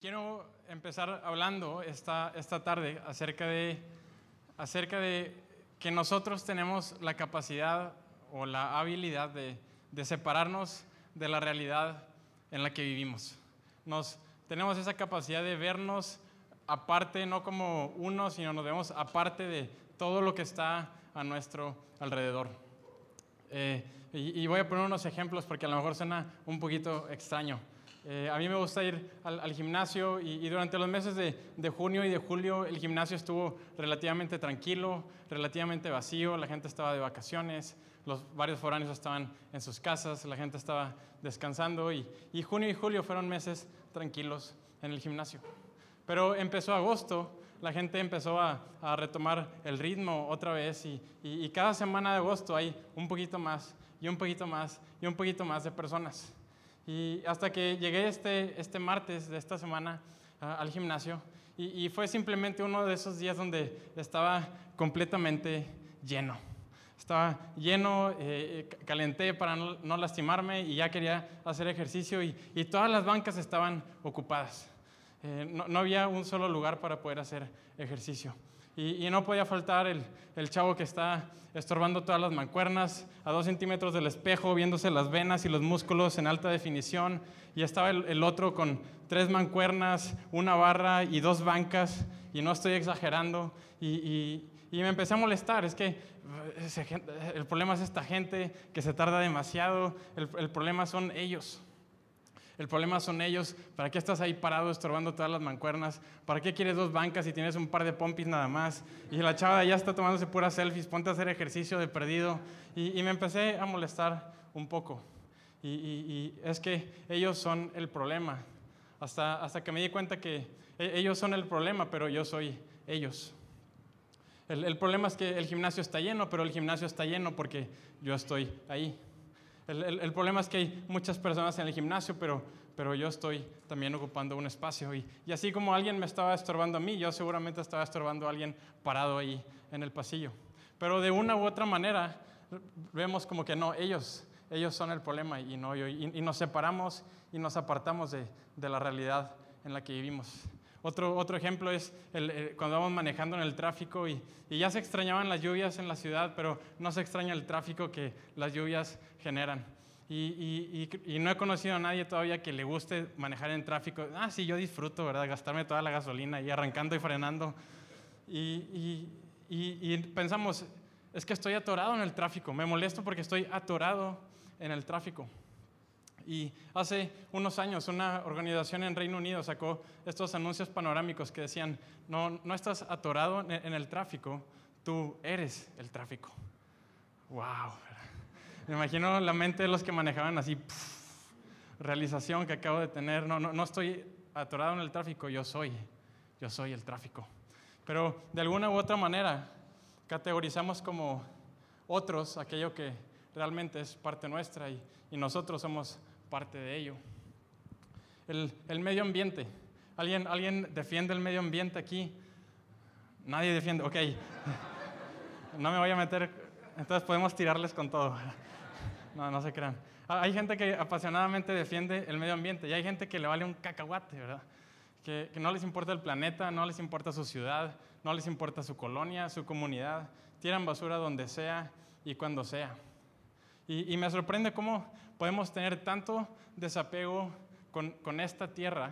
Quiero empezar hablando esta, esta tarde acerca de, acerca de que nosotros tenemos la capacidad o la habilidad de, de separarnos de la realidad en la que vivimos. Nos, tenemos esa capacidad de vernos aparte, no como uno, sino nos vemos aparte de todo lo que está a nuestro alrededor. Eh, y, y voy a poner unos ejemplos porque a lo mejor suena un poquito extraño. Eh, a mí me gusta ir al, gimnasio y, durante los meses de, junio y de julio el gimnasio estuvo relativamente tranquilo, relativamente vacío, la gente estaba de vacaciones, los varios foráneos estaban en sus casas, la gente estaba descansando y, junio y julio fueron meses tranquilos en el gimnasio. Pero empezó agosto, la gente empezó a, retomar el ritmo otra vez y, y cada semana de agosto hay un poquito más y un poquito más y un poquito más de personas. Y hasta que llegué este, este martes de esta semana al gimnasio y, fue simplemente uno de esos días donde estaba completamente lleno. Estaba lleno, eh, calenté para no, lastimarme y ya quería hacer ejercicio y, y todas las bancas estaban ocupadas. Eh, no, no había un solo lugar para poder hacer ejercicio. Y, no podía faltar el, el, chavo que está estorbando todas las mancuernas a dos centímetros del espejo, viéndose las venas y los músculos en alta definición. Y estaba el, otro con tres mancuernas, una barra y dos bancas. Y no estoy exagerando. Y, y me empecé a molestar. Es que el problema es esta gente que se tarda demasiado. el, el problema son ellos. El problema son ellos. ¿Para qué estás ahí parado estorbando todas las mancuernas? ¿Para qué quieres dos bancas y tienes un par de pompis nada más? Y la chava ya está tomándose puras selfies, ponte a hacer ejercicio de perdido. Y, me empecé a molestar un poco. Y, es que ellos son el problema. Hasta, hasta que me di cuenta que e, ellos son el problema, pero yo soy ellos. El, el problema es que el gimnasio está lleno, pero el gimnasio está lleno porque yo estoy ahí. El, problema es que hay muchas personas en el gimnasio, pero, pero yo estoy también ocupando un espacio. Y, y, así como alguien me estaba estorbando a mí, yo seguramente estaba estorbando a alguien parado ahí en el pasillo. Pero de una u otra manera vemos como que no, ellos, ellos son el problema y no. Y, y nos separamos y nos apartamos de, de la realidad en la que vivimos. Otro, otro ejemplo es el, cuando vamos manejando en el tráfico y, y, ya se extrañaban las lluvias en la ciudad, pero no se extraña el tráfico que las lluvias generan. Y, y, y, no he conocido a nadie todavía que le guste manejar en tráfico. Ah, sí, yo disfruto, ¿verdad? Gastarme toda la gasolina y arrancando y frenando. Y, pensamos, es que estoy atorado en el tráfico. Me molesto porque estoy atorado en el tráfico. Y hace unos años una organización en Reino Unido sacó estos anuncios panorámicos que decían, no, no estás atorado en el tráfico, tú eres el tráfico. ¡Wow! Me imagino la mente de los que manejaban así, realización que acabo de tener, no, no, no estoy atorado en el tráfico, yo soy, yo soy el tráfico. Pero de alguna u otra manera categorizamos como otros aquello que realmente es parte nuestra y, nosotros somos parte de ello. El, el, medio ambiente. ¿Alguien, ¿Alguien defiende el medio ambiente aquí? Nadie defiende. Ok. No me voy a meter. Entonces podemos tirarles con todo. No, no se crean. Hay gente que apasionadamente defiende el medio ambiente y hay gente que le vale un cacahuate, ¿verdad? Que, que no les importa el planeta, no les importa su ciudad, no les importa su colonia, su comunidad. Tiran basura donde sea y cuando sea. Y, y me sorprende cómo podemos tener tanto desapego con, con esta tierra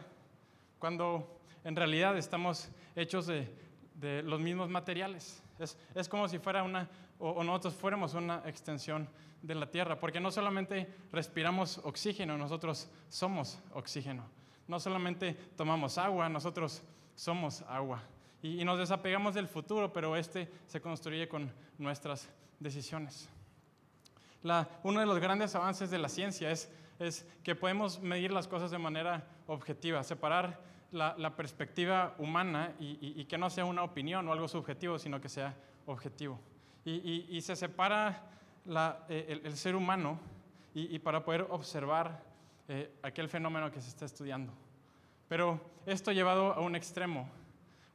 cuando en realidad estamos hechos de, de los mismos materiales. Es, es, como si fuera una, o, o, nosotros fuéramos una extensión de la tierra, porque no solamente respiramos oxígeno, nosotros somos oxígeno. No solamente tomamos agua, nosotros somos agua. Y, y nos desapegamos del futuro, pero este se construye con nuestras decisiones uno de los grandes avances de la ciencia es, que podemos medir las cosas de manera objetiva, separar la, perspectiva humana y, que no sea una opinión o algo subjetivo, sino que sea objetivo. Y, se separa eh, el, ser humano y, para poder observar eh, aquel fenómeno que se está estudiando. Pero esto llevado a un extremo,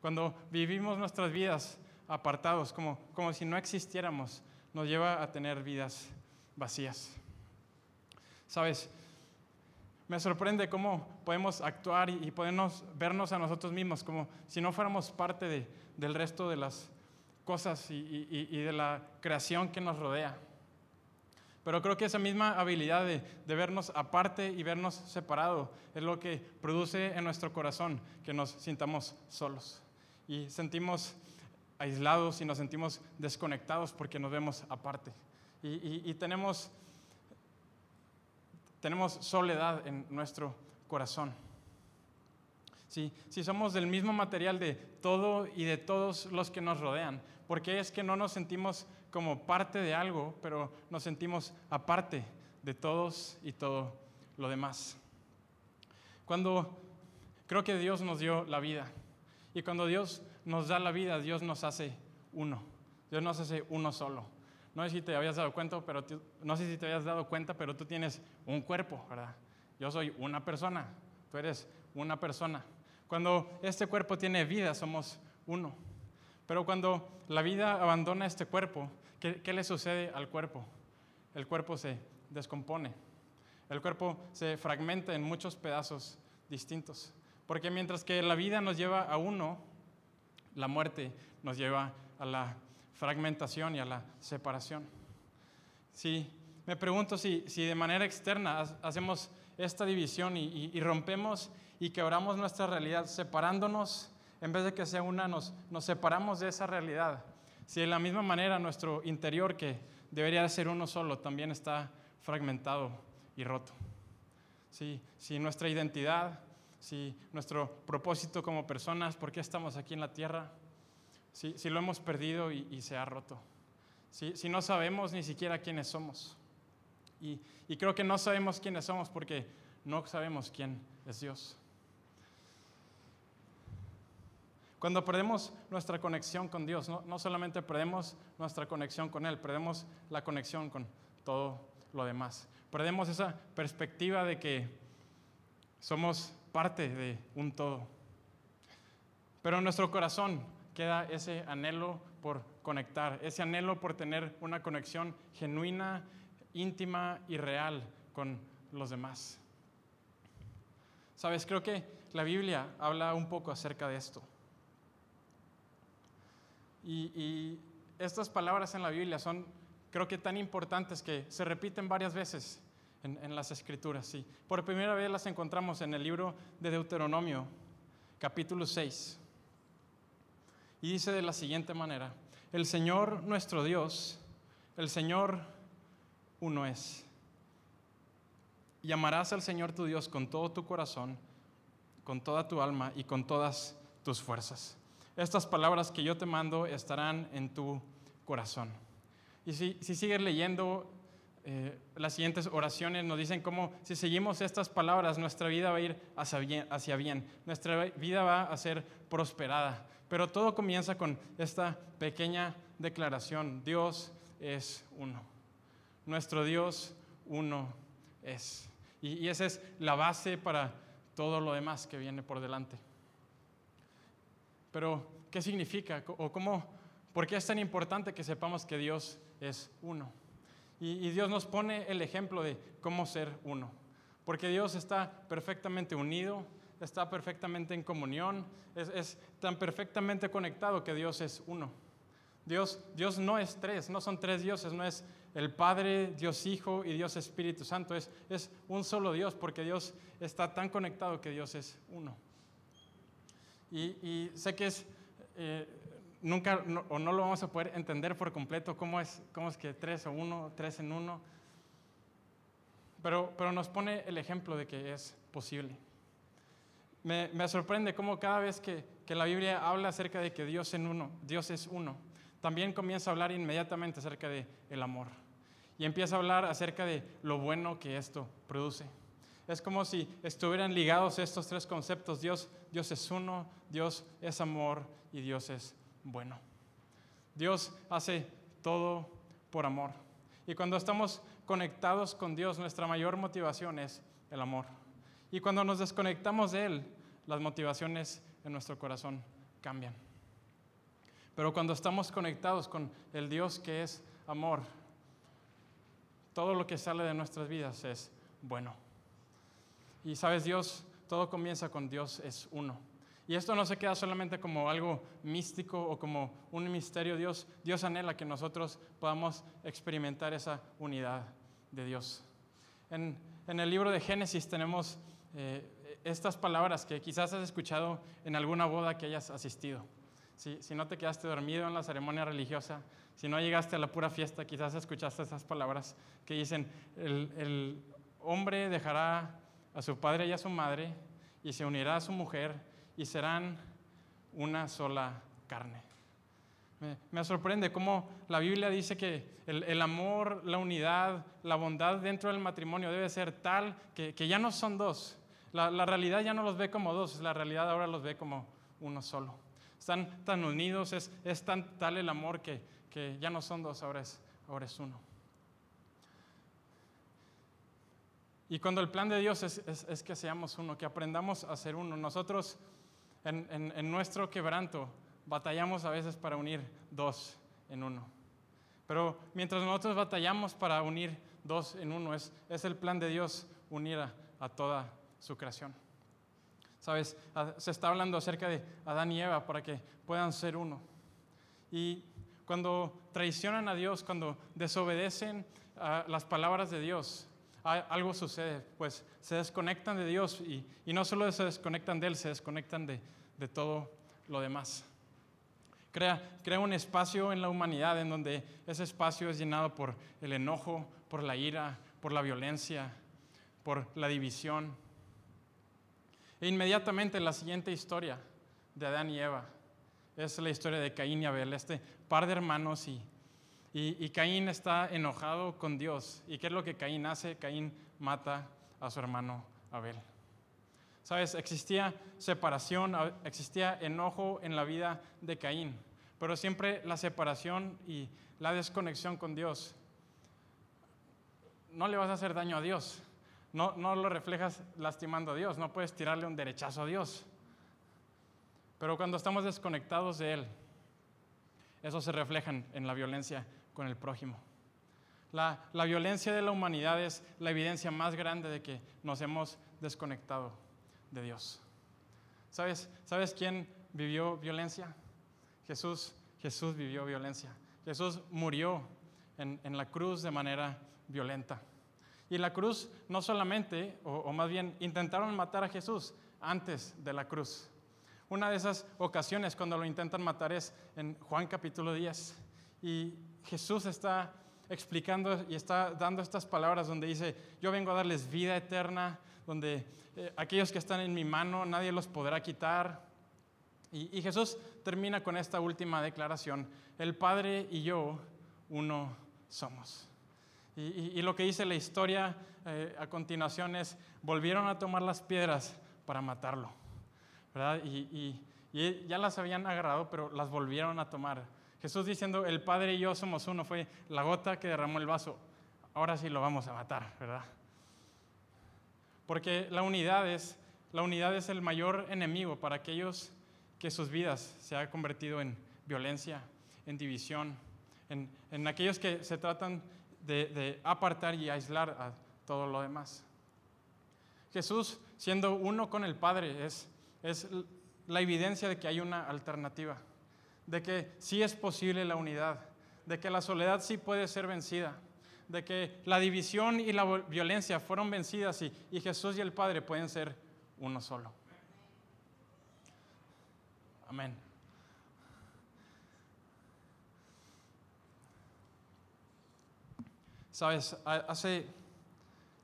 cuando vivimos nuestras vidas apartados, como, como si no existiéramos, nos lleva a tener vidas vacías. Sabes, me sorprende cómo podemos actuar y, podemos vernos a nosotros mismos como si no fuéramos parte de, del resto de las cosas y, y, de la creación que nos rodea. Pero creo que esa misma habilidad de, de, vernos aparte y vernos separado es lo que produce en nuestro corazón que nos sintamos solos y sentimos aislados y nos sentimos desconectados porque nos vemos aparte. Y, tenemos soledad en nuestro corazón. Si, somos del mismo material de todo y de todos los que nos rodean, ¿por qué es que no nos sentimos como parte de algo, pero nos sentimos aparte de todos y todo lo demás? Cuando creo que Dios nos dio la vida y cuando Dios nos da la vida, Dios nos hace uno. Dios nos hace uno solo. No sé si te habías dado cuenta, pero no sé si te habías dado cuenta, pero tú tienes un cuerpo, ¿verdad? Yo soy una persona, tú eres una persona. Cuando este cuerpo tiene vida, somos uno. Pero cuando la vida abandona este cuerpo, ¿qué, qué le sucede al cuerpo? El cuerpo se descompone. El cuerpo se fragmenta en muchos pedazos distintos. Porque mientras que la vida nos lleva a uno, la muerte nos lleva a la fragmentación y a la separación. Sí, me pregunto si, si de manera externa hacemos esta división y, rompemos y quebramos nuestra realidad separándonos, en vez de que sea una, nos, nos separamos de esa realidad. Si de la misma manera nuestro interior, que debería ser uno solo, también está fragmentado y roto. Sí, si nuestra identidad, si nuestro propósito como personas, por qué estamos aquí en la tierra, si, lo hemos perdido y, se ha roto, si, no sabemos ni siquiera quiénes somos. Y, creo que no sabemos quiénes somos porque no sabemos quién es Dios. Cuando perdemos nuestra conexión con Dios, no, no, solamente perdemos nuestra conexión con Él, perdemos la conexión con todo lo demás. Perdemos esa perspectiva de que somos parte de un todo. Pero nuestro corazón queda ese anhelo por conectar, ese anhelo por tener una conexión genuina, íntima y real con los demás. Sabes, creo que la Biblia habla un poco acerca de esto. Y, estas palabras en la Biblia son, creo que tan importantes que se repiten varias veces en, en las escrituras. Sí. Por primera vez las encontramos en el libro de Deuteronomio, capítulo 6. Y dice de la siguiente manera, el Señor nuestro Dios, el Señor uno es. Y al Señor tu Dios con todo tu corazón, con toda tu alma y con todas tus fuerzas. Estas palabras que yo te mando estarán en tu corazón. Y si, si sigues leyendo eh, las siguientes oraciones, nos dicen cómo si seguimos estas palabras, nuestra vida va a ir hacia bien, nuestra vida va a ser prosperada. Pero todo comienza con esta pequeña declaración. Dios es uno. Nuestro Dios uno es. Y, esa es la base para todo lo demás que viene por delante. Pero, ¿qué significa? ¿O cómo? ¿Por qué es tan importante que sepamos que Dios es uno? Y, Dios nos pone el ejemplo de cómo ser uno. Porque Dios está perfectamente unido, está perfectamente en comunión, es, tan perfectamente conectado que Dios es uno. Dios, Dios no es tres, no son tres dioses, no es el Padre, Dios Hijo y Dios Espíritu Santo, es, es un solo Dios porque Dios está tan conectado que Dios es uno. Y, sé que es, eh, nunca o no lo vamos a poder entender por completo cómo es, cómo es que tres o uno, tres en uno, pero, pero nos pone el ejemplo de que es posible me, sorprende cómo cada vez que, la Biblia habla acerca de que Dios, en uno, Dios es uno, también comienza a hablar inmediatamente acerca de el amor. Y empieza a hablar acerca de lo bueno que esto produce. Es como si estuvieran ligados estos tres conceptos. Dios, Dios es uno, Dios es amor y Dios es bueno. Dios hace todo por amor. Y cuando estamos conectados con Dios, nuestra mayor motivación es el amor. Y cuando nos desconectamos de Él, las motivaciones en nuestro corazón cambian. Pero cuando estamos conectados con el Dios que es amor, todo lo que sale de nuestras vidas es bueno. Y sabes, Dios, todo comienza con Dios es uno. Y esto no se queda solamente como algo místico o como un misterio. Dios, Dios anhela que nosotros podamos experimentar esa unidad de Dios. En, el libro de Génesis tenemos eh, estas palabras que quizás has escuchado en alguna boda que hayas asistido. Si, no te quedaste dormido en la ceremonia religiosa, si no llegaste a la pura fiesta, quizás escuchaste esas palabras que dicen, el hombre dejará a su padre y a su madre y se unirá a su mujer y serán una sola carne. Me, sorprende cómo la Biblia dice que el, amor, la unidad, la bondad dentro del matrimonio debe ser tal que, ya no son dos. La, realidad ya no los ve como dos, la realidad ahora los ve como uno solo. Están tan unidos, es, tan tal el amor que, ya no son dos, ahora es, uno. Y cuando el plan de Dios es, que seamos uno, que aprendamos a ser uno, nosotros en, nuestro quebranto batallamos a veces para unir dos en uno. Pero mientras nosotros batallamos para unir dos en uno, es, es el plan de Dios unir a, toda su creación. Sabes, se está hablando acerca de Adán y Eva para que puedan ser uno. Y cuando traicionan a Dios, cuando desobedecen a las palabras de Dios, algo sucede, pues se desconectan de Dios y, no solo se desconectan de Él, se desconectan de, todo lo demás. Crea, crea un espacio en la humanidad en donde ese espacio es llenado por el enojo, por la ira, por la violencia, por la división. E inmediatamente la siguiente historia de Adán y Eva es la historia de Caín y Abel, este par de hermanos y Caín está enojado con Dios. ¿Y qué es lo que Caín hace? Caín mata a su hermano Abel. Sabes, existía separación, existía enojo en la vida de Caín, pero siempre la separación y la desconexión con Dios. No le vas a hacer daño a Dios, no, no lo reflejas lastimando a Dios, no puedes tirarle un derechazo a Dios. Pero cuando estamos desconectados de Él, eso se refleja en la violencia con el prójimo. La, violencia de la humanidad es la evidencia más grande de que nos hemos desconectado de Dios. ¿Sabes, ¿Sabes quién vivió violencia? Jesús, Jesús vivió violencia. Jesús murió en, la cruz de manera violenta. Y la cruz no solamente, o, más bien intentaron matar a Jesús antes de la cruz. Una de esas ocasiones cuando lo intentan matar es en Juan capítulo 10. Y Jesús está explicando y está dando estas palabras donde dice, yo vengo a darles vida eterna, donde eh, aquellos que están en mi mano nadie los podrá quitar. Y, Jesús termina con esta última declaración, el Padre y yo uno somos. Y, lo que dice la historia eh, a continuación es, volvieron a tomar las piedras para matarlo. ¿verdad? y ya las habían agarrado, pero las volvieron a tomar Jesús diciendo, el Padre y yo somos uno, fue la gota que derramó el vaso. Ahora sí lo vamos a matar, ¿verdad? Porque la unidad es, la unidad es el mayor enemigo para aquellos que sus vidas se han convertido en violencia, en división, en, aquellos que se tratan de, apartar y aislar a todo lo demás. Jesús, siendo uno con el Padre, es, es la evidencia de que hay una alternativa de que sí es posible la unidad, de que la soledad sí puede ser vencida, de que la división y la violencia fueron vencidas y, Jesús y el Padre pueden ser uno solo. Amén. Sabes, hace,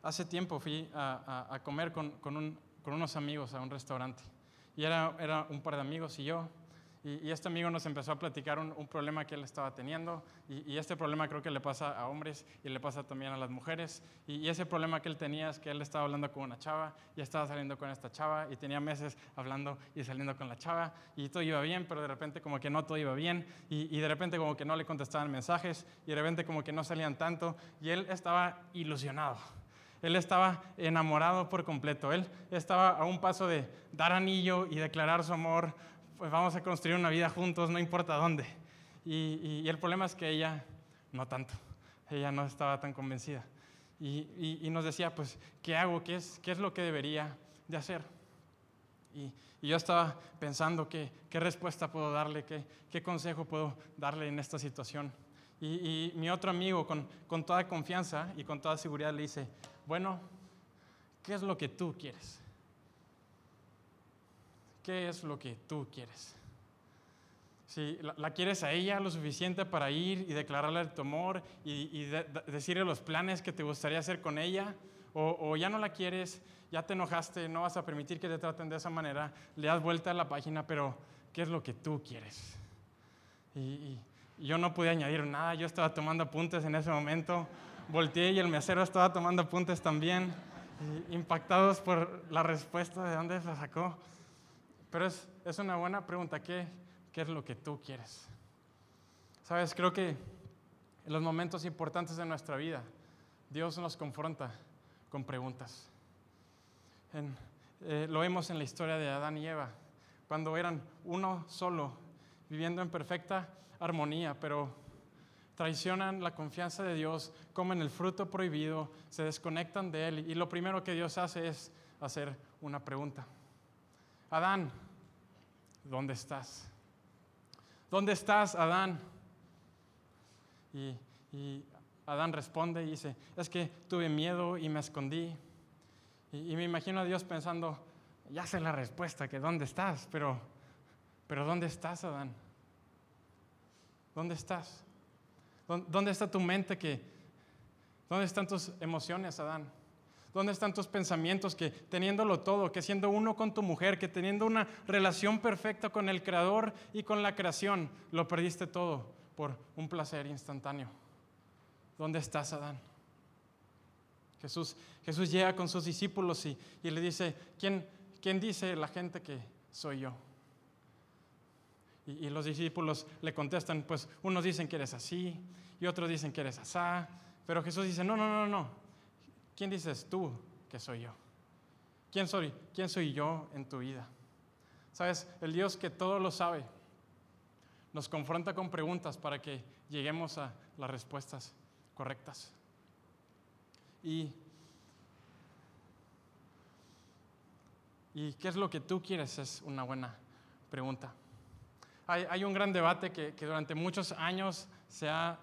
hace tiempo fui a, comer con, unos amigos a un restaurante. Y era, era un par de amigos y yo y, este amigo nos empezó a platicar un, problema que él estaba teniendo. Y, este problema creo que le pasa a hombres y le pasa también a las mujeres. Y, ese problema que él tenía es que él estaba hablando con una chava y estaba saliendo con esta chava y tenía meses hablando y saliendo con la chava. Y todo iba bien, pero de repente como que no todo iba bien. Y, de repente como que no le contestaban mensajes y de repente como que no salían tanto. Y él estaba ilusionado. Él estaba enamorado por completo. Él estaba a un paso de dar anillo y declarar su amor pues vamos a construir una vida juntos, no importa dónde. Y, el problema es que ella no tanto, ella no estaba tan convencida. y, nos decía, pues, ¿qué hago? ¿Qué es, qué es lo que debería de hacer? Y, yo estaba pensando qué, qué respuesta puedo darle, qué, qué, consejo puedo darle en esta situación. Y, mi otro amigo, con, con toda confianza y con toda seguridad, le dice, bueno, ¿qué es lo que tú quieres? ¿Qué es lo que tú quieres? Si la, quieres a ella lo suficiente para ir y declararle tu amor y, decirle los planes que te gustaría hacer con ella, o, ya no la quieres, ya te enojaste, no vas a permitir que te traten de esa manera, le das vuelta a la página, pero ¿qué es lo que tú quieres? Y, yo no pude añadir nada, yo estaba tomando apuntes en ese momento, volteé y el mesero estaba tomando apuntes también, impactados por la respuesta de dónde se sacó. Pero es, es una buena pregunta, ¿qué? qué es lo que tú quieres. Sabes, creo que en los momentos importantes de nuestra vida, Dios nos confronta con preguntas. Eh, lo vemos en la historia de Adán y Eva, cuando eran uno solo, viviendo en perfecta armonía, pero traicionan la confianza de Dios, comen el fruto prohibido, se desconectan de Él y lo primero que Dios hace es hacer una pregunta. Adán, ¿dónde estás? ¿dónde estás, Adán? Y, Adán responde y dice, es que tuve miedo y me escondí. Y, me imagino a Dios pensando, ya sé la respuesta, que ¿dónde estás? Pero, pero ¿dónde estás, Adán? ¿Dónde estás? ¿Dónde está tu mente? Que, ¿Dónde están tus emociones, Adán? ¿Dónde están tus pensamientos que teniéndolo todo, que siendo uno con tu mujer, que teniendo una relación perfecta con el Creador y con la creación, lo perdiste todo por un placer instantáneo? ¿Dónde estás, Adán? Jesús, Jesús llega con sus discípulos y, le dice, ¿quién, ¿quién, dice la gente que soy yo? Y, y, los discípulos le contestan, pues unos dicen que eres así y otros dicen que eres asá, pero Jesús dice, no, no, no, no, ¿Quién dices tú que soy yo? ¿Quién soy? ¿Quién soy yo en tu vida? Sabes, el Dios que todo lo sabe nos confronta con preguntas para que lleguemos a las respuestas correctas. Y, ¿Y qué es lo que tú quieres? Es una buena pregunta. Hay, un gran debate que, que durante muchos años se ha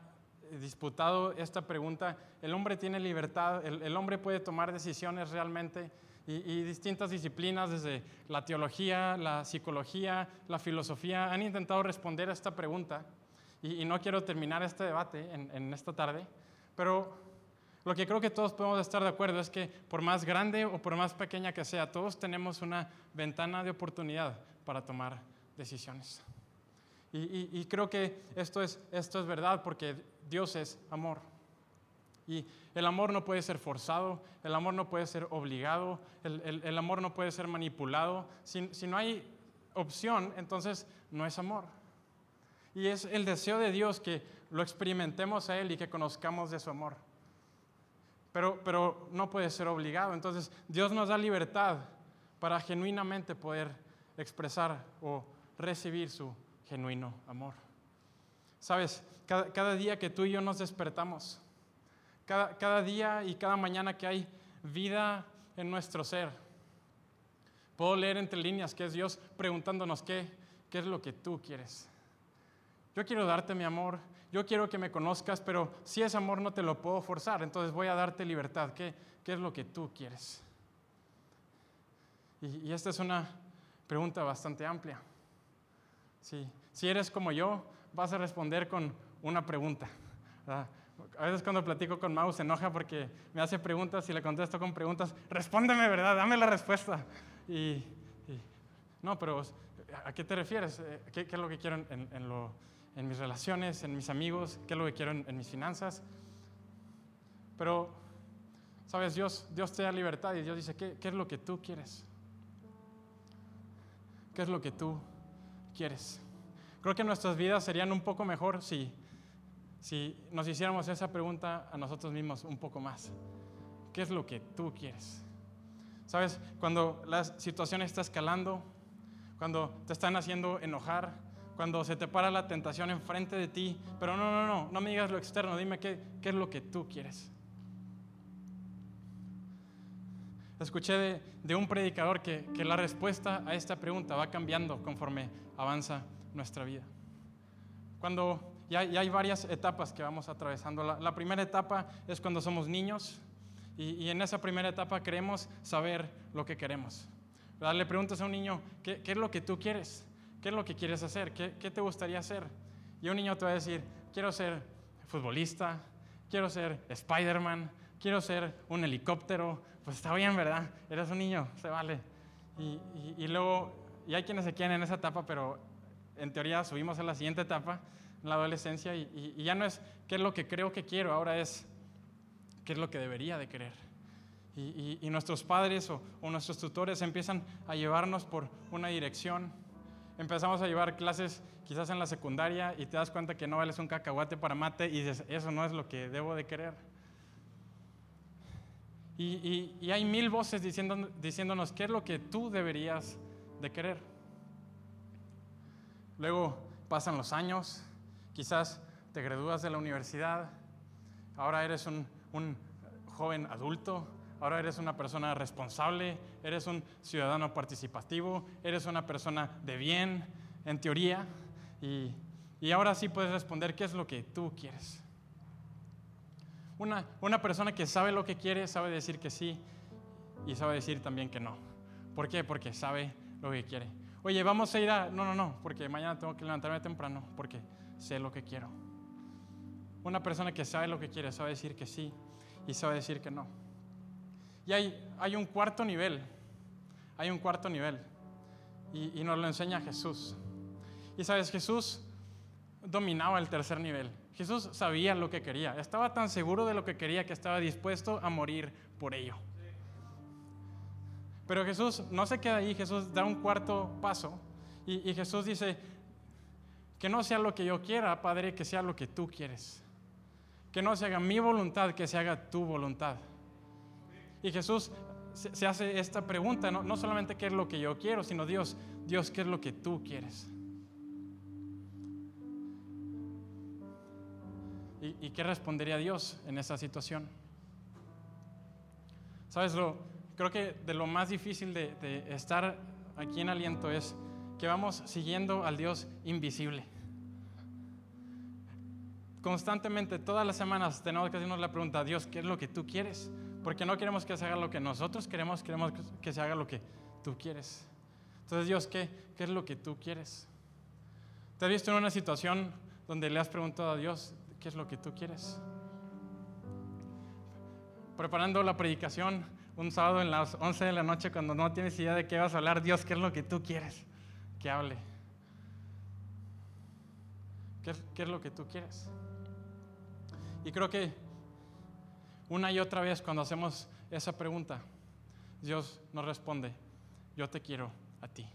disputado esta pregunta. El hombre tiene libertad, el, hombre puede tomar decisiones realmente y, distintas disciplinas, desde la teología, la psicología, la filosofía, han intentado responder a esta pregunta. Y, no quiero terminar este debate en, en esta tarde, pero lo que creo que todos podemos estar de acuerdo es que por más grande o por más pequeña que sea, todos tenemos una ventana de oportunidad para tomar decisiones. Y, creo que esto es, esto es verdad porque Dios es amor. Y el amor no puede ser forzado, el amor no puede ser obligado, el, el, amor no puede ser manipulado. Si, si, no hay opción, entonces no es amor. Y es el deseo de Dios que lo experimentemos a Él y que conozcamos de su amor. Pero, pero no puede ser obligado. Entonces Dios nos da libertad para genuinamente poder expresar o recibir su genuino amor. Sabes, cada, día que tú y yo nos despertamos, cada, cada día y cada mañana que hay vida en nuestro ser, puedo leer entre líneas que es Dios preguntándonos qué, qué es lo que tú quieres. Yo quiero darte mi amor, yo quiero que me conozcas, pero si es amor no te lo puedo forzar, entonces voy a darte libertad. ¿Qué, qué es lo que tú quieres? Y, esta es una pregunta bastante amplia. Si eres como yo, vas a responder con una pregunta. A veces cuando platico con Mau se enoja porque me hace preguntas y le contesto con preguntas. Respóndeme, ¿verdad? Dame la respuesta. Y, no, pero ¿a qué te refieres? Eh, ¿Qué, es lo que quiero en, mis relaciones, en mis amigos? ¿Qué es lo que quiero en, mis finanzas? Pero, ¿sabes? Dios, Dios te da libertad y Dios dice, ¿qué, ¿qué es lo que tú quieres? ¿Qué es lo que tú quieres? Creo que nuestras vidas serían un poco mejor si, si nos hiciéramos esa pregunta a nosotros mismos un poco más. ¿Qué es lo que tú quieres? Sabes, cuando la situación está escalando, cuando te están haciendo enojar, cuando se te para la tentación enfrente de ti, pero no, no, no, no me digas lo externo, dime qué, qué es lo que tú quieres. escuché de, un predicador que, la respuesta a esta pregunta va cambiando conforme avanza nuestra vida. Cuando ya, hay varias etapas que vamos atravesando. La, primera etapa es cuando somos niños y, en esa primera etapa queremos saber lo que queremos. Le preguntas a un niño, ¿qué, es lo que tú quieres? ¿Qué es lo que quieres hacer? ¿Qué, ¿Qué te gustaría hacer? Y un niño te va a decir, quiero ser futbolista, quiero ser Spider-Man, quiero ser un helicóptero, pues está bien, ¿verdad? Eres un niño, se vale. Y, y, luego, y hay quienes se quedan en esa etapa, pero en teoría subimos a la siguiente etapa, la adolescencia, y, y, ya no es qué es lo que creo que quiero, ahora es qué es lo que debería de querer. Y, nuestros padres o, o, nuestros tutores empiezan a llevarnos por una dirección. Empezamos a llevar clases quizás en la secundaria y te das cuenta que no vales un cacahuate para mate y dices, eso no es lo que debo de querer. Y, hay mil voces diciendo, diciéndonos qué es lo que tú deberías de querer. Luego pasan los años, quizás te gradúas de la universidad, ahora eres un, joven adulto, ahora eres una persona responsable, eres un ciudadano participativo, eres una persona de bien, en teoría, y, y ahora sí puedes responder qué es lo que tú quieres. Una, una persona que sabe lo que quiere, sabe decir que sí y sabe decir también que no. ¿Por qué? Porque sabe lo que quiere. Oye, vamos a ir a... No, no, no, porque mañana tengo que levantarme temprano, porque sé lo que quiero. Una persona que sabe lo que quiere, sabe decir que sí y sabe decir que no. Y hay, hay un cuarto nivel, hay un cuarto nivel, y, y nos lo enseña Jesús. Y sabes, Jesús dominaba el tercer nivel. Jesús sabía lo que quería, estaba tan seguro de lo que quería que estaba dispuesto a morir por ello. Pero Jesús no se queda ahí, Jesús da un cuarto paso y, Jesús dice, que no sea lo que yo quiera, Padre, que sea lo que tú quieres. Que no se haga mi voluntad, que se haga tu voluntad. Y Jesús se, hace esta pregunta, no, no solamente qué es lo que yo quiero, sino Dios, Dios, ¿qué es lo que tú quieres? ¿Y, qué respondería Dios en esa situación? Sabes, lo, creo que de lo más difícil de, de estar aquí en aliento es que vamos siguiendo al Dios invisible. Constantemente, todas las semanas, tenemos que hacernos la pregunta, Dios, ¿qué es lo que tú quieres? Porque no queremos que se haga lo que nosotros queremos, queremos que se haga lo que tú quieres. Entonces, Dios, ¿qué, qué es lo que tú quieres? ¿Te has visto en una situación donde le has preguntado a Dios, ¿Qué es lo que tú quieres? Preparando la predicación un sábado en las 11 de la noche cuando no tienes idea de qué vas a hablar, Dios, ¿qué es lo que tú quieres que hable? ¿Qué, es lo que tú quieres? Y creo que una y otra vez cuando hacemos esa pregunta, Dios nos responde, yo te quiero a ti.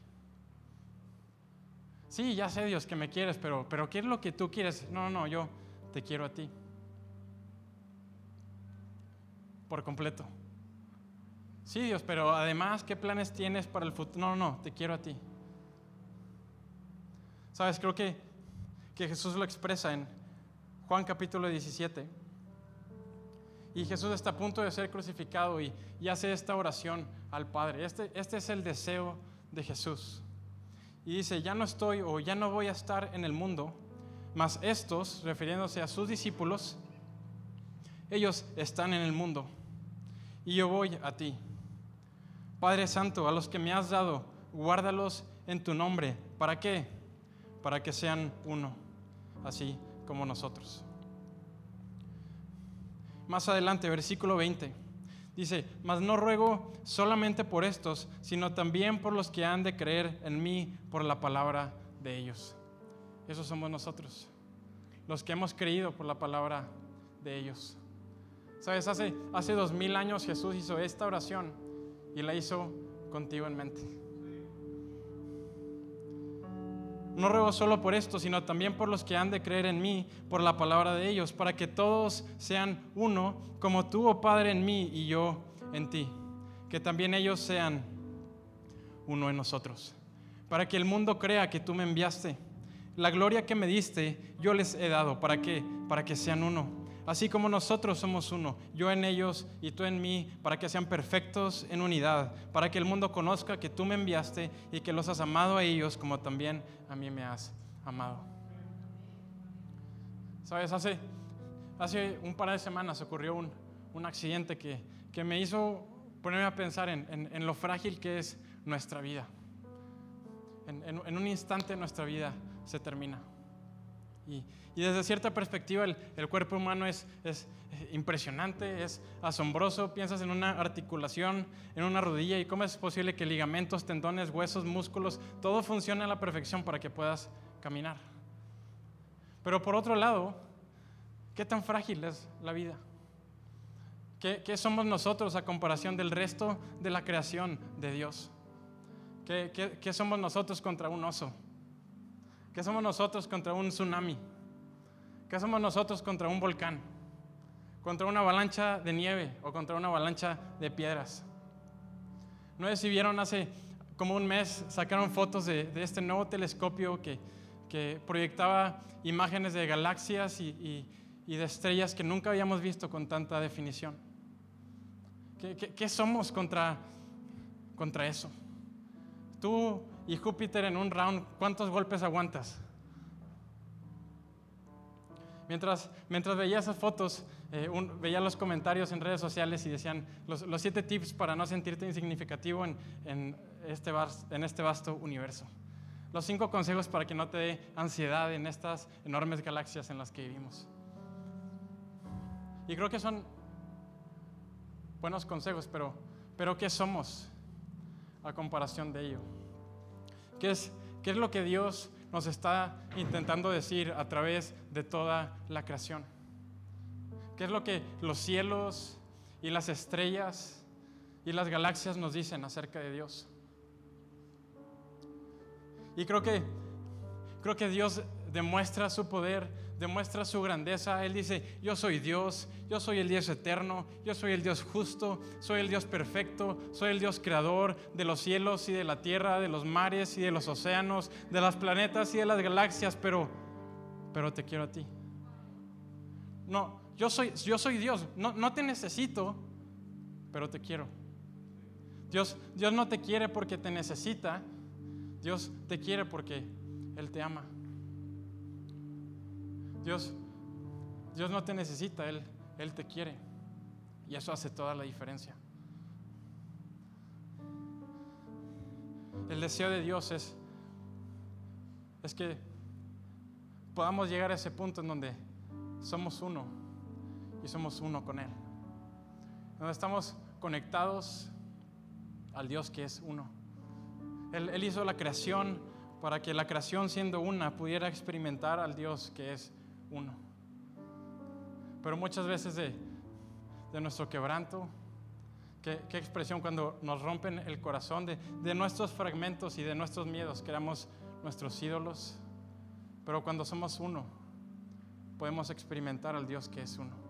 Sí, ya sé Dios que me quieres, pero, pero ¿qué es lo que tú quieres? No, no, yo, te quiero a ti. Por completo. Sí, Dios, pero además, ¿qué planes tienes para el futuro? No, no, te quiero a ti. Sabes, creo que, que Jesús lo expresa en Juan capítulo 17. Y Jesús está a punto de ser crucificado y, y hace esta oración al Padre. Este, este es el deseo de Jesús. Y dice, ya no estoy o ya no voy a estar en el mundo, mas estos, refiriéndose a sus discípulos, ellos están en el mundo y yo voy a ti. Padre Santo, a los que me has dado, guárdalos en tu nombre. ¿Para qué? Para que sean uno, así como nosotros. Más adelante, versículo 20, dice, mas no ruego solamente por estos, sino también por los que han de creer en mí por la palabra de ellos. Esos somos nosotros, los que hemos creído por la palabra de ellos. Sabes, hace, hace dos mil años Jesús hizo esta oración y la hizo contigo en mente. No ruego solo por esto, sino también por los que han de creer en mí por la palabra de ellos, para que todos sean uno, como tú, oh Padre, en mí y yo en ti. Que también ellos sean uno en nosotros. Para que el mundo crea que tú me enviaste la gloria que me diste, yo les he dado. ¿Para qué? Para que sean uno. Así como nosotros somos uno, yo en ellos y tú en mí, para que sean perfectos en unidad, para que el mundo conozca que tú me enviaste y que los has amado a ellos como también a mí me has amado. Sabes, hace, hace un par de semanas ocurrió un, un accidente que, que, me hizo ponerme a pensar en, en, lo frágil que es nuestra vida. En, en un instante nuestra vida se termina. Y, desde cierta perspectiva el, cuerpo humano es, es, impresionante, es asombroso. Piensas en una articulación, en una rodilla y cómo es posible que ligamentos, tendones, huesos, músculos, todo funcione a la perfección para que puedas caminar. Pero por otro lado, ¿qué tan frágil es la vida? ¿Qué, somos nosotros a comparación del resto de la creación de Dios? ¿Qué, qué, qué somos nosotros contra un oso? ¿Qué somos nosotros contra un tsunami? ¿Qué somos nosotros contra un volcán? ¿Contra una avalancha de nieve o contra una avalancha de piedras? No sé si vieron hace como un mes, sacaron fotos de, este nuevo telescopio que, proyectaba imágenes de galaxias y, de estrellas que nunca habíamos visto con tanta definición. ¿Qué, qué, qué somos contra, contra eso? Tú y Júpiter en un round, ¿cuántos golpes aguantas? Mientras, mientras veía esas fotos, eh, un, veía los comentarios en redes sociales y decían los, los siete tips para no sentirte insignificativo en, en, este vasto, en este vasto universo. Los cinco consejos para que no te dé ansiedad en estas enormes galaxias en las que vivimos. Y creo que son buenos consejos, pero, pero ¿qué somos a comparación de ello? ¿Qué es, qué es lo que Dios nos está intentando decir a través de toda la creación? ¿Qué es lo que los cielos y las estrellas y las galaxias nos dicen acerca de Dios? Y creo que, creo que Dios demuestra su poder demuestra su grandeza. Él dice, yo soy Dios, yo soy el Dios eterno, yo soy el Dios justo, soy el Dios perfecto, soy el Dios creador de los cielos y de la tierra, de los mares y de los océanos, de las planetas y de las galaxias, pero, pero te quiero a ti. No, yo soy, yo soy Dios, no, no te necesito, pero te quiero. Dios, Dios no te quiere porque te necesita, Dios te quiere porque Él te ama. Dios, Dios no te necesita, Él, Él te quiere. Y eso hace toda la diferencia. El deseo de Dios es, es que podamos llegar a ese punto en donde somos uno y somos uno con Él. Donde estamos conectados al Dios que es uno. Él, él hizo la creación para que la creación siendo una pudiera experimentar al Dios que es uno. Pero muchas veces de, nuestro quebranto, ¿qué, ¿qué, expresión cuando nos rompen el corazón de, de nuestros fragmentos y de nuestros miedos, creamos nuestros ídolos, pero cuando somos uno, podemos experimentar al Dios que es uno.